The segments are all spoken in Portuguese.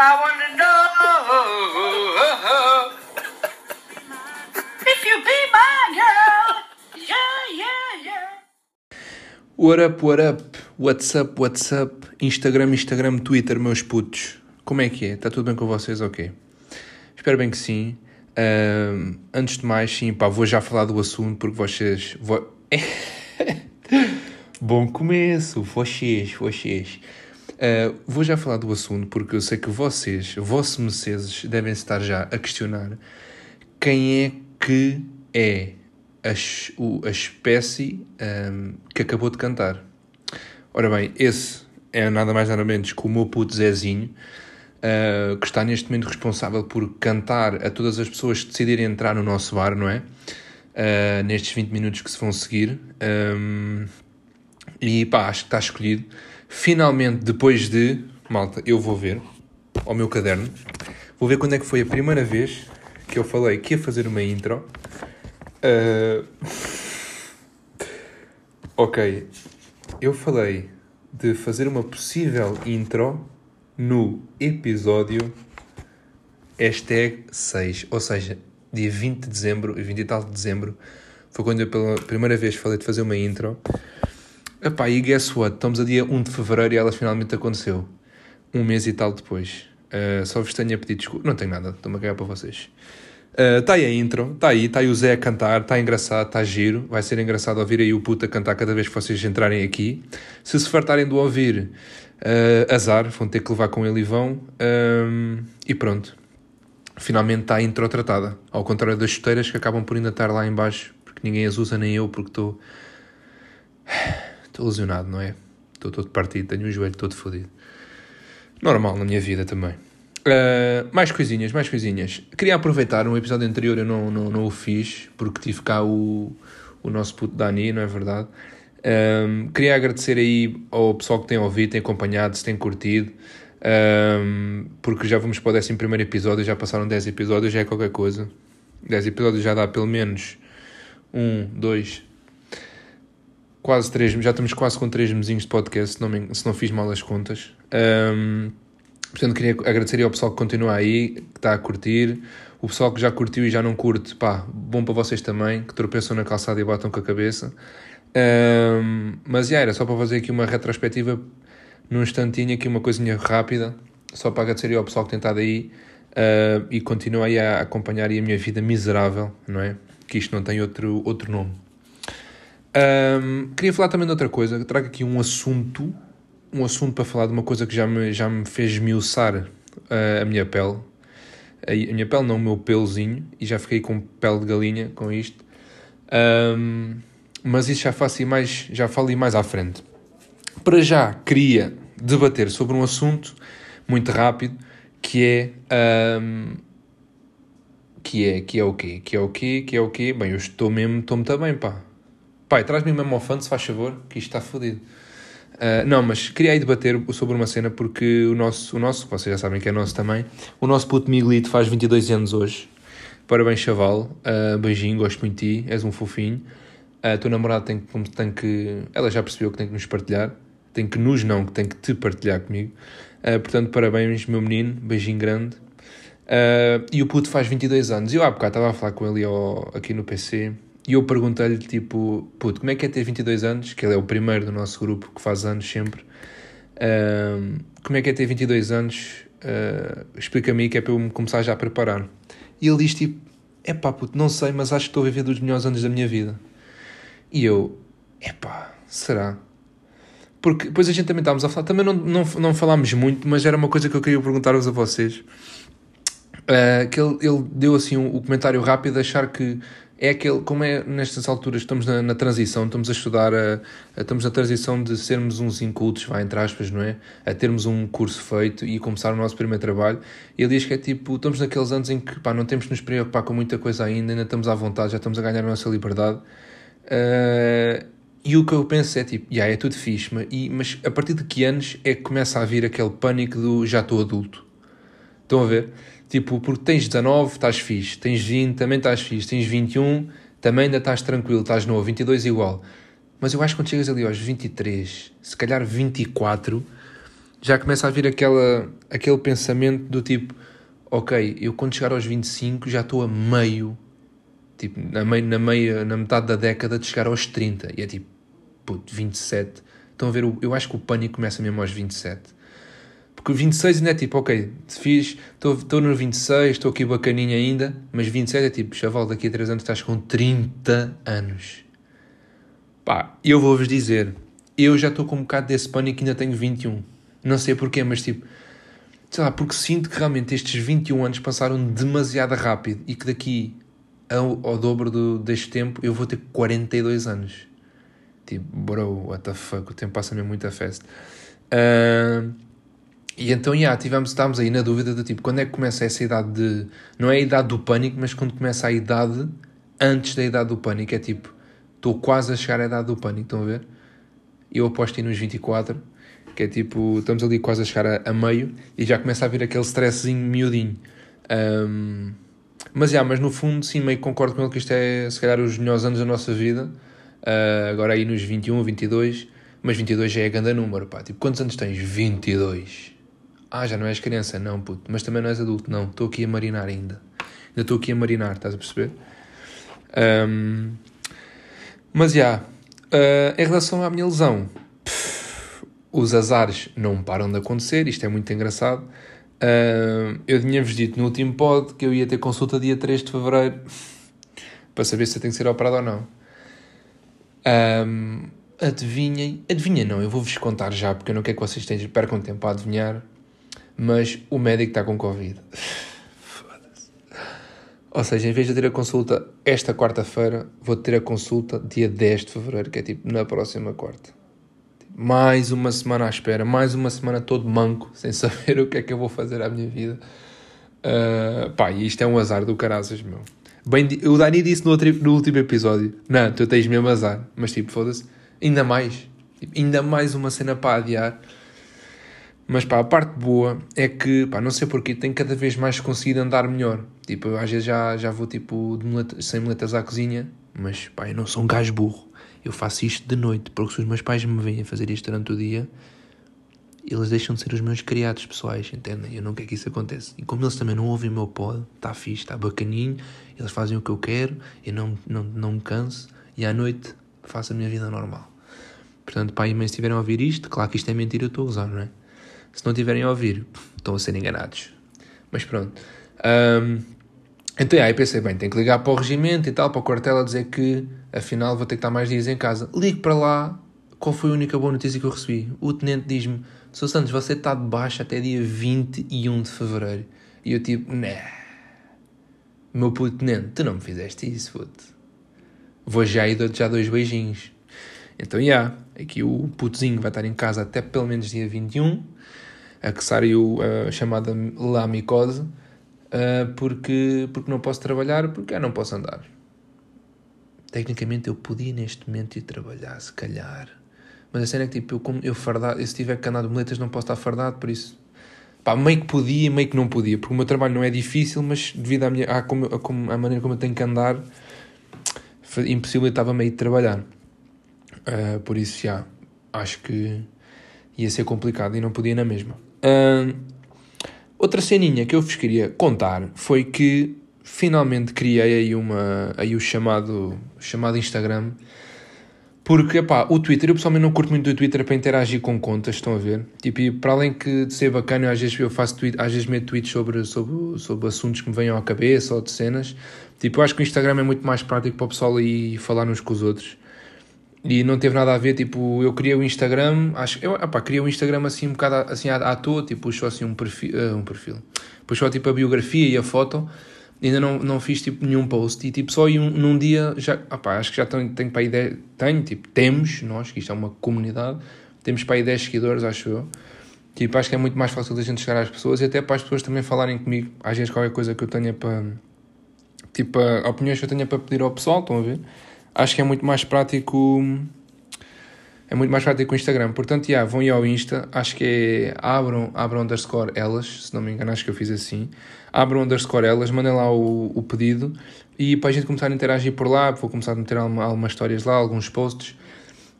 I wanna know if you be my girl. Yeah, yeah, yeah. What up, what up? What's up, what's up? Instagram, Instagram, Twitter, meus putos. Como é que é? Está tudo bem com vocês? Ok. Espero bem que sim. Antes de mais, sim, pá, vou já falar do assunto porque vocês. vo- Bom começo, vocês, vocês. Ah, vou já falar do assunto porque eu sei que vocês, vossos meceses, devem estar já a questionar quem é que é a, o- a espécie ahm, que acabou de cantar. Ora bem, esse é nada mais nada menos que o meu puto Zezinho, ah, que está neste momento responsável por cantar a todas as pessoas que decidirem entrar no nosso bar, não é? Ah, nestes 20 minutos que se vão seguir. Ahm, e pá, acho que está escolhido. Finalmente, depois de. Malta, eu vou ver ao meu caderno. Vou ver quando é que foi a primeira vez que eu falei que ia fazer uma intro. Ah, ok. Eu falei de fazer uma possível intro no episódio hashtag 6, ou seja, dia 20 de dezembro, 20 e tal de dezembro, foi quando eu pela primeira vez falei de fazer uma intro. Epá, e guess what? Estamos a dia 1 de fevereiro e ela finalmente aconteceu. Um mês e tal depois. Uh, só vos tenho a pedir desculpa. Não tenho nada, estou-me a cagar para vocês. Está aí a intro, está aí, está aí o Zé a cantar, está engraçado, está giro. Vai ser engraçado ouvir aí o puto a cantar cada vez que vocês entrarem aqui. Se se fartarem de ouvir, uh, azar, vão ter que levar com ele e vão. E pronto. Finalmente está a intro tratada. Ao contrário das chuteiras que acabam por ainda estar lá em baixo, porque ninguém as usa, nem eu, porque estou... Estou lesionado, não é? Estou todo partido, tenho o joelho todo fodido. Normal na minha vida também. Uh, mais coisinhas, mais coisinhas. Queria aproveitar, um episódio anterior eu não, não, não o fiz, porque tive cá o, o nosso puto Dani, não é verdade? Um, queria agradecer aí ao pessoal que tem ouvido, tem acompanhado, se tem curtido, um, porque já vamos para o 11 episódio, já passaram 10 episódios, já é qualquer coisa. 10 episódios já dá pelo menos um, dois, quase três, já estamos quase com três mesinhos de podcast, se não, me- se não fiz mal as contas. Um, portanto, queria agradecer ao pessoal que continua aí, que está a curtir. O pessoal que já curtiu e já não curte, pá, bom para vocês também, que tropeçam na calçada e batam com a cabeça. Um, mas, já, era só para fazer aqui uma retrospectiva num instantinho, aqui uma coisinha rápida, só para agradecer ao pessoal que tem estado aí uh, e continua aí a acompanhar aí a minha vida miserável, não é? Que isto não tem outro, outro nome. Um, queria falar também de outra coisa. Trago aqui um assunto, um assunto para falar de uma coisa que já me, já me fez esmiuçar uh, a minha pele. A, a minha pele, não o meu pelozinho, e já fiquei com pele de galinha com isto. Um, mas isso já faço mais, já falo mais à frente. Para já, queria debater sobre um assunto muito rápido que é. um, que é, que é o quê? Que é o quê? Que é o quê? Bem, eu estou mesmo, estou muito bem, pá. Pai, traz-me mesmo ao fã, se faz favor, que isto está fodido. Ah, não, mas queria aí debater sobre uma cena porque o nosso, o nosso, vocês já sabem que é nosso também, o nosso puto Miguelito faz 22 anos hoje. Parabéns, chaval. Ah, beijinho, gosto muito de ti, és um fofinho. A tua namorada tem, que- tem que. Ela já percebeu que tem que nos partilhar. Tem que nos, não, que tem que te partilhar comigo. Ah, portanto, parabéns, meu menino. Beijinho grande. Ah, e o puto faz 22 anos. Eu há bocado estava a falar com ele ao- aqui no PC e eu perguntei-lhe, tipo, puto, como é que é ter 22 anos? Que ele é o primeiro do nosso grupo que faz anos sempre. Como é que é ter 22 anos? Ah, Explica-me que é para eu me começar já a preparar. E ele diz, tipo, é pá, puto, não sei, mas acho que estou a viver dos melhores anos da minha vida. E eu, é pá, será? Porque depois a gente também estávamos a falar, também não, não, não falámos muito, mas era uma coisa que eu queria perguntar-vos a vocês. Uh, que ele, ele deu assim o um, comentário rápido achar que é aquele, como é nestas alturas, estamos na, na transição, estamos a estudar, a, a- estamos na transição de sermos uns incultos, vai entre aspas, não é? A termos um curso feito e começar o nosso primeiro trabalho. Ele diz que é tipo, estamos naqueles anos em que pá, não temos de nos preocupar com muita coisa ainda, ainda estamos à vontade, já estamos a ganhar a nossa liberdade. Uh, e o que eu penso é tipo, yeah, é tudo fixe, mas, e, mas a partir de que anos é que começa a vir aquele pânico do já estou adulto? Estão a ver? Tipo, porque tens 19, estás fixe. Tens 20, também estás fixe. Tens 21, também ainda estás tranquilo, estás novo. 22 igual. Mas eu acho que quando chegas ali aos 23, se calhar 24, já começa a vir aquela, aquele pensamento do tipo, ok, eu quando chegar aos 25 já estou a meio, tipo, na, meio, na, meia, na metade da década de chegar aos 30. E é tipo, puto, 27. Estão a ver, eu acho que o pânico começa mesmo aos 27. Porque 26 ainda é tipo, ok, fiz, estou no 26, estou aqui bacaninha ainda, mas 27 é tipo, chaval, daqui a 3 anos estás com 30 anos. Pá, eu vou-vos dizer, eu já estou com um bocado desse pânico e ainda tenho 21. Não sei porquê, mas tipo, sei lá, porque sinto que realmente estes 21 anos passaram demasiado rápido e que daqui ao, ao dobro do, deste tempo eu vou ter 42 anos. Tipo, bro, what the fuck, o tempo passa mesmo muito a festa. Uh, e então, já, tivemos, estávamos aí na dúvida de tipo, quando é que começa essa idade de. Não é a idade do pânico, mas quando começa a idade antes da idade do pânico. É tipo, estou quase a chegar à idade do pânico, estão a ver? Eu aposto aí nos 24, que é tipo, estamos ali quase a chegar a, a meio e já começa a vir aquele stresszinho miudinho. Um, mas, já, mas no fundo, sim, meio concordo com ele que isto é, se calhar, os melhores anos da nossa vida. Uh, agora aí nos 21, 22. Mas 22 já é grande número, pá. Tipo, quantos anos tens? 22. Ah, já não és criança? Não, puto. Mas também não és adulto? Não. Estou aqui a marinar ainda. Ainda estou aqui a marinar, estás a perceber? Um, mas, já. Yeah, uh, em relação à minha lesão, pff, os azares não param de acontecer. Isto é muito engraçado. Uh, eu tinha-vos dito no último pod que eu ia ter consulta dia 3 de Fevereiro para saber se eu tenho que ser operado ou não. Um, adivinhem. Adivinhem não, eu vou-vos contar já, porque eu não quero que vocês tenham, percam tempo a adivinhar mas o médico está com Covid. Foda-se. Ou seja, em vez de ter a consulta esta quarta-feira, vou ter a consulta dia 10 de fevereiro, que é tipo na próxima quarta. Mais uma semana à espera, mais uma semana todo manco, sem saber o que é que eu vou fazer à minha vida. Uh, pá, isto é um azar do caraças, meu. Bem, o Dani disse no, outro, no último episódio: Não, tu tens mesmo azar. Mas tipo, foda-se, ainda mais. Tipo, ainda mais uma cena para adiar. Mas pá, a parte boa é que, pá, não sei porquê, tenho cada vez mais conseguido andar melhor. Tipo, às vezes já, já vou tipo sem muletas à cozinha, mas pá, eu não sou um gajo burro. Eu faço isto de noite, porque se os meus pais me veem a fazer isto durante o dia, eles deixam de ser os meus criados pessoais, entendem? Eu não quero que isso aconteça. E como eles também não ouvem o meu pod, está fixe, está bacaninho, eles fazem o que eu quero, eu não, não, não me canso, e à noite faço a minha vida normal. Portanto, pai e mãe, se estiverem a ouvir isto, claro que isto é mentira, eu estou a usar, não é? Se não tiverem a ouvir, estão a ser enganados. Mas pronto. Um, então, aí pensei, bem, tenho que ligar para o regimento e tal, para o quartel, a dizer que afinal vou ter que estar mais dias em casa. Ligo para lá, qual foi a única boa notícia que eu recebi? O tenente diz-me: Sr. Santos, você está de baixa até dia 21 de fevereiro. E eu, tipo, né. Meu puto tenente, tu não me fizeste isso, puto. Vou já e dou-te já dois beijinhos. Então, já, yeah, aqui o putozinho vai estar em casa até pelo menos dia 21 a que saiu a chamada lamicose, uh, porque, porque não posso trabalhar, porque eu não posso andar. Tecnicamente eu podia neste momento ir trabalhar, se calhar. Mas a cena é que tipo, eu, como eu fardado, se tiver que andar de moletas não posso estar fardado, por isso. Pá, meio que podia, meio que não podia, porque o meu trabalho não é difícil, mas devido à, minha, à, como, à, como, à maneira como eu tenho que andar, impossibilitava meio de trabalhar. Uh, por isso, já, acho que ia ser complicado e não podia na mesma outra ceninha que eu vos queria contar foi que finalmente criei aí, uma, aí o chamado, chamado Instagram. Porque, pá, o Twitter, eu pessoalmente não curto muito o Twitter para interagir com contas, estão a ver? Tipo, para além que de ser bacana, às vezes eu faço tweet, às vezes meto tweets sobre, sobre, sobre assuntos que me venham à cabeça ou de cenas. Tipo, eu acho que o Instagram é muito mais prático para o pessoal ir falar uns com os outros. E não teve nada a ver, tipo, eu criei o Instagram, acho, eu, opá, criei o Instagram assim um bocado assim à, à toa, tipo, puxou assim um perfil, uh, um perfil, puxou tipo a biografia e a foto, ainda não, não fiz tipo nenhum post, e tipo, só um, num dia, já, opá, acho que já tenho, tenho para aí 10, tenho, tipo, temos, nós, que isto é uma comunidade, temos para aí 10 seguidores, acho eu, tipo, acho que é muito mais fácil da gente chegar às pessoas, e até para as pessoas também falarem comigo, às vezes qualquer coisa que eu tenha para, tipo, opiniões que eu tenha para pedir ao pessoal, estão a ver? Acho que é muito mais prático é muito mais prático o Instagram. Portanto, yeah, vão ir ao Insta, acho que é abram, abram underscore elas, se não me engano, acho que eu fiz assim. Abram underscore elas, mandem lá o, o pedido e para a gente começar a interagir por lá, vou começar a meter alguma, algumas histórias lá, alguns posts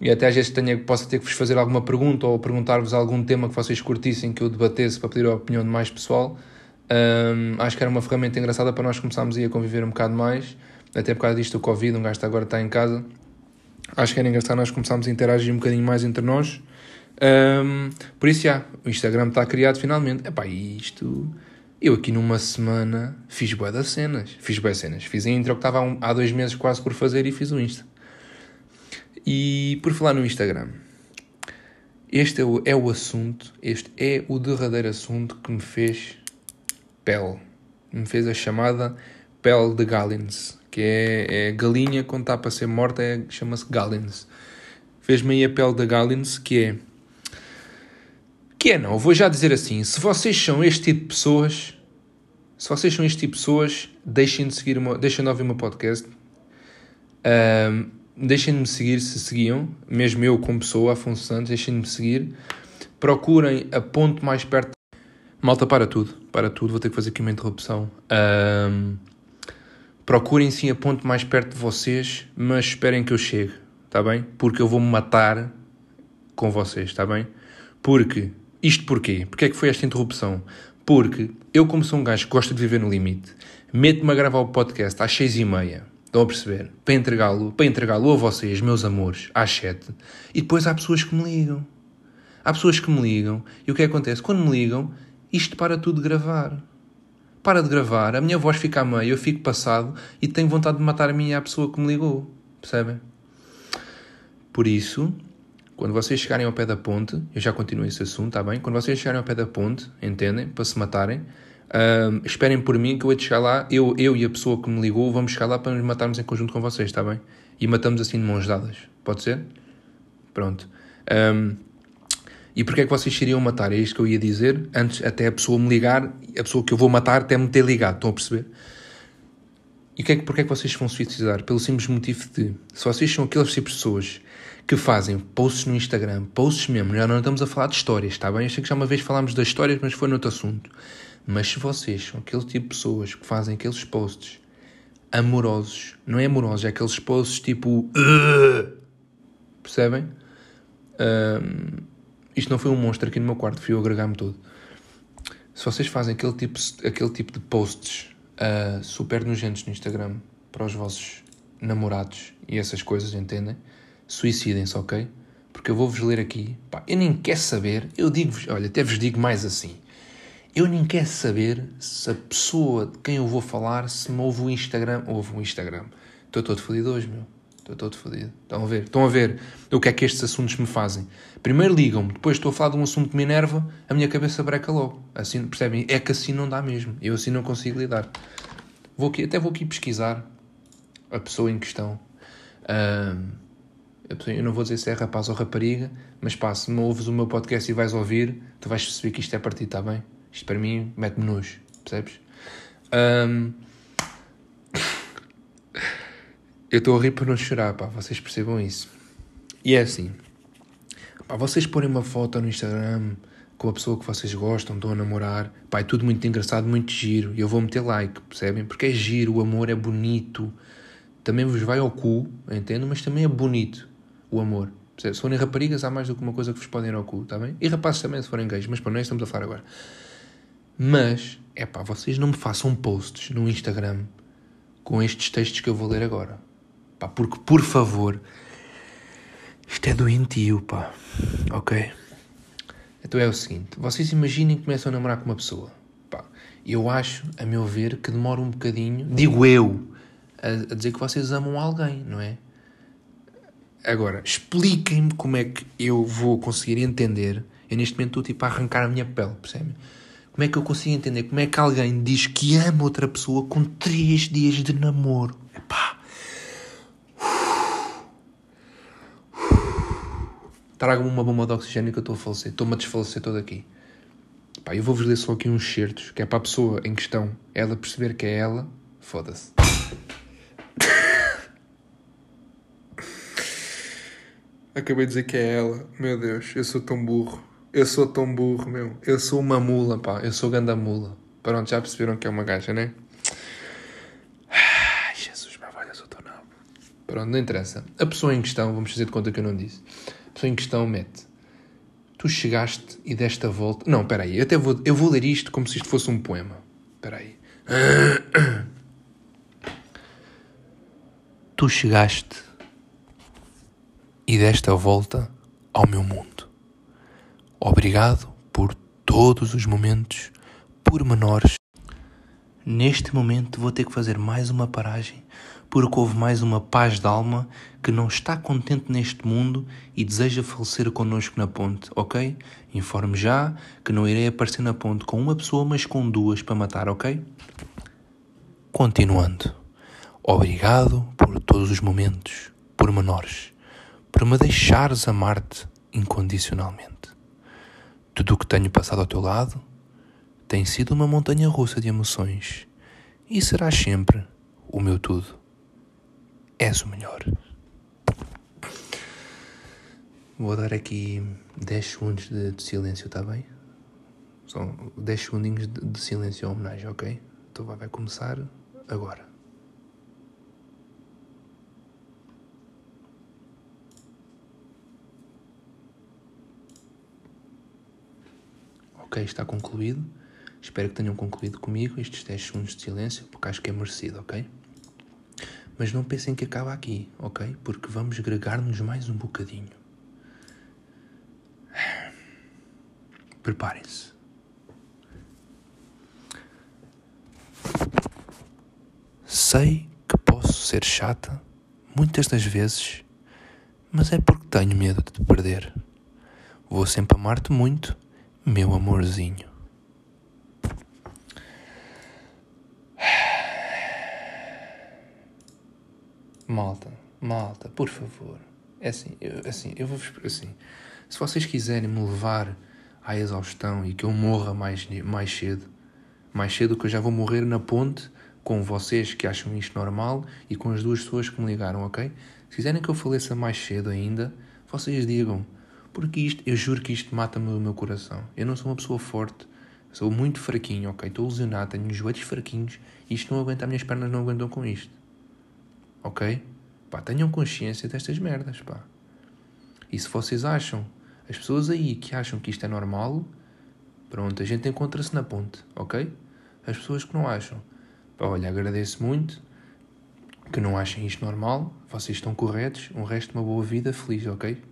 e até às vezes tenha, possa ter que vos fazer alguma pergunta ou perguntar-vos algum tema que vocês curtissem que eu debatesse para pedir a opinião de mais pessoal. Um, acho que era uma ferramenta engraçada para nós começarmos a conviver um bocado mais, até por causa disto do Covid, um gajo agora está em casa. Acho que era engraçado nós começarmos a interagir um bocadinho mais entre nós. Um, por isso, já, o Instagram está criado finalmente. Epá, isto... Eu aqui numa semana fiz bué das cenas. Fiz bué cenas. Fiz a intro que estava há, há dois meses quase por fazer e fiz o Insta. E por falar no Instagram, este é o, é o assunto, este é o derradeiro assunto que me fez pele. Me fez a chamada pele de Gallins, que é, é galinha quando está para ser morta, é, chama-se Gallins. Fez-me aí a pele de Gallins, que é. Que é não, vou já dizer assim: se vocês são este tipo de pessoas, se vocês são este tipo de pessoas, deixem de seguir, uma, deixem de ouvir o meu podcast. Um, deixem de me seguir se seguiam, mesmo eu como pessoa, Afonso Santos, deixem de me seguir. Procurem a ponto mais perto Malta, para tudo, para tudo, vou ter que fazer aqui uma interrupção. Um, procurem sim a ponto mais perto de vocês, mas esperem que eu chegue, está bem? Porque eu vou-me matar com vocês, está bem? Porque, isto porquê? Porquê é que foi esta interrupção? Porque eu, como sou um gajo que gosta de viver no limite, meto-me a gravar o podcast às seis e meia, estão a perceber? Para entregá-lo, para entregá-lo a vocês, meus amores, às sete. E depois há pessoas que me ligam. Há pessoas que me ligam. E o que é que acontece? Quando me ligam, isto para tudo de gravar. Para de gravar, a minha voz fica a meio, eu fico passado e tenho vontade de matar a minha a pessoa que me ligou. Percebem? Por isso, quando vocês chegarem ao pé da ponte, eu já continuo esse assunto, está bem? Quando vocês chegarem ao pé da ponte, entendem? Para se matarem, esperem por mim que eu vou chegar lá, eu, eu e a pessoa que me ligou vamos chegar lá para nos matarmos em conjunto com vocês, está bem? E matamos assim de mãos dadas. Pode ser? Pronto. Um, e porquê é que vocês iriam matar? É isto que eu ia dizer. Antes até a pessoa me ligar, a pessoa que eu vou matar até me ter ligado. Estão a perceber? E que é que, porquê é que vocês vão suicidar? Pelo simples motivo de, se vocês são aqueles tipos de pessoas que fazem posts no Instagram, posts mesmo, já não estamos a falar de histórias, está bem? Eu sei que já uma vez falámos das histórias, mas foi noutro assunto. Mas se vocês são aquele tipo de pessoas que fazem aqueles posts amorosos, não é amorosos, é aqueles posts tipo... Percebem? Um, isto não foi um monstro aqui no meu quarto, fui eu agregar-me todo. Se vocês fazem aquele tipo, aquele tipo de posts uh, super nojentos no Instagram para os vossos namorados e essas coisas, entendem? Suicidem-se, ok? Porque eu vou-vos ler aqui. Pá, eu nem quero saber, eu digo-vos, olha, até vos digo mais assim. Eu nem quero saber se a pessoa de quem eu vou falar se me ouve o Instagram. Ouve o Instagram. Estou todo fodido hoje, meu. Estou todo fodido. Estão a ver? Estão a ver o que é que estes assuntos me fazem. Primeiro ligam-me, depois estou a falar de um assunto que me enerva, a minha cabeça breca logo. Assim, percebem? É que assim não dá mesmo. Eu assim não consigo lidar. Vou aqui, até vou aqui pesquisar a pessoa em questão. Eu não vou dizer se é rapaz ou rapariga, mas pá, se me ouves o meu podcast e vais ouvir, tu vais perceber que isto é para ti, está bem? Isto para mim mete-me nojo, percebes? Um, Eu estou a rir para não chorar, pá, vocês percebam isso. E é assim, pá, vocês porem uma foto no Instagram com a pessoa que vocês gostam, estão a namorar, pá, é tudo muito engraçado, muito giro, e eu vou meter like, percebem? Porque é giro, o amor é bonito, também vos vai ao cu, entendo, mas também é bonito o amor. Se forem raparigas, há mais do que uma coisa que vos podem ir ao cu, está bem? E rapazes também, se forem gays, mas para nós é estamos a falar agora. Mas, é pá, vocês não me façam posts no Instagram com estes textos que eu vou ler agora. Pá, porque, por favor, isto é doentio, pá. Ok? Então é o seguinte: vocês imaginem que começam a namorar com uma pessoa. Pá, eu acho, a meu ver, que demora um bocadinho, digo eu, a, a dizer que vocês amam alguém, não é? Agora, expliquem-me como é que eu vou conseguir entender. Eu neste momento estou tipo a arrancar a minha pele, percebem? Como é que eu consigo entender como é que alguém diz que ama outra pessoa com três dias de namoro? Epá, Traga-me uma bomba de oxigênio que eu estou a falecer. Estou-me a desfalecer todo aqui. Pá, eu vou-vos ler só aqui uns certos, que é para a pessoa em questão, ela perceber que é ela. Foda-se. Acabei de dizer que é ela. Meu Deus, eu sou tão burro. Eu sou tão burro, meu. Eu sou uma mula, pá. Eu sou ganda mula. Pronto, já perceberam que é uma gaja, né? Ai, Jesus, meu velho, eu sou tão nabo. Pronto, não interessa. A pessoa em questão, vamos fazer de conta que eu não disse. Em questão mete. Tu chegaste e deste a volta. Não, espera aí. Eu, até vou, eu vou ler isto como se isto fosse um poema. Espera aí. Tu chegaste e deste a volta ao meu mundo. Obrigado por todos os momentos pormenores. Neste momento vou ter que fazer mais uma paragem porque houve mais uma paz de alma que não está contente neste mundo e deseja falecer connosco na ponte, ok? Informe já que não irei aparecer na ponte com uma pessoa, mas com duas para matar, ok? Continuando. Obrigado por todos os momentos, pormenores, por me deixares amar-te incondicionalmente. Tudo o que tenho passado ao teu lado tem sido uma montanha russa de emoções e serás sempre o meu tudo. És o melhor. Vou dar aqui 10 segundos de, de silêncio, está bem? São 10 segundinhos de, de silêncio em homenagem, ok? Então vai começar agora. Ok, está concluído. Espero que tenham concluído comigo estes 10 segundos de silêncio, porque acho que é merecido, ok? Mas não pensem que acaba aqui, ok? Porque vamos gregar-nos mais um bocadinho. Preparem-se. Sei que posso ser chata muitas das vezes, mas é porque tenho medo de te perder. Vou sempre amar-te muito, meu amorzinho. Malta, malta, por favor. É assim, eu, assim, eu vou assim. Se vocês quiserem me levar à exaustão e que eu morra mais, mais cedo, mais cedo que eu já vou morrer na ponte com vocês que acham isto normal e com as duas pessoas que me ligaram, ok? Se quiserem que eu faleça mais cedo ainda, vocês digam. Porque isto, eu juro que isto mata-me do meu coração. Eu não sou uma pessoa forte, sou muito fraquinho, ok? Estou lesionado, tenho os joelhos fraquinhos e isto não aguenta, as minhas pernas não aguentam com isto. Ok? Pá, tenham consciência destas merdas, pá. E se vocês acham, as pessoas aí que acham que isto é normal, pronto, a gente encontra-se na ponte, ok? As pessoas que não acham, pá, olha, agradeço muito que não achem isto normal, vocês estão corretos, um resto de uma boa vida feliz, ok?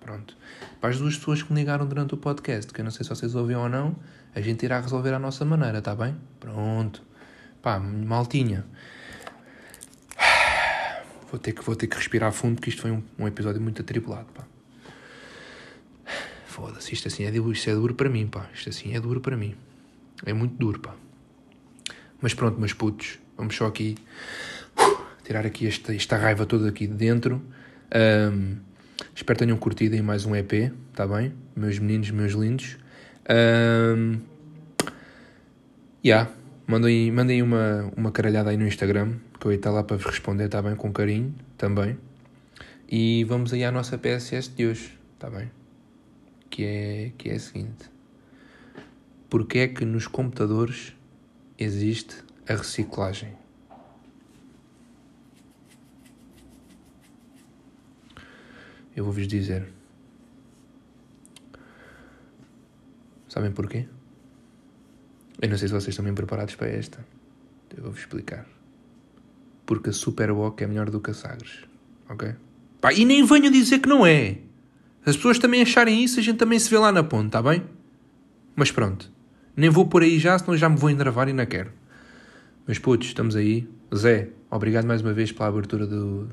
Pronto. Para as duas pessoas que me ligaram durante o podcast, que eu não sei se vocês ouviram ou não, a gente irá resolver à nossa maneira, tá bem? Pronto. Pá, maltinha. Vou ter que, vou ter que respirar fundo, porque isto foi um, um episódio muito atribulado, pá. Foda-se, isto assim é, isto é duro para mim, pá. Isto assim é duro para mim. É muito duro, pá. Mas pronto, meus putos, vamos só aqui uh, tirar aqui esta, esta raiva toda aqui de dentro. Um, espero que tenham curtido em mais um EP, tá bem? Meus meninos, meus lindos. Um, yeah, mandem, mandem uma, uma caralhada aí no Instagram, que eu estar lá para vos responder, tá bem? Com carinho, também. E vamos aí à nossa PSS de hoje, tá bem? Que é, que é a seguinte. Porquê é que nos computadores existe a reciclagem? Eu vou-vos dizer. Sabem porquê? Eu não sei se vocês estão bem preparados para esta. Eu vou-vos explicar. Porque a Superboc é melhor do que a Sagres. Ok? Pá, e nem venho dizer que não é. As pessoas também acharem isso, a gente também se vê lá na ponte, está bem? Mas pronto. Nem vou por aí já, senão já me vou endravar e não quero. Mas putos, estamos aí. Zé, obrigado mais uma vez pela abertura do,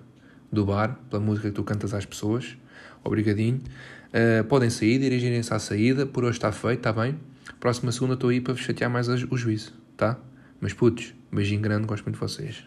do bar, pela música que tu cantas às pessoas. Obrigadinho. Uh, podem sair, dirigirem-se à saída. Por hoje está feito, está bem? Próxima segunda estou aí para vos chatear mais o juízo, tá? Mas putos, beijinho grande, gosto muito de vocês.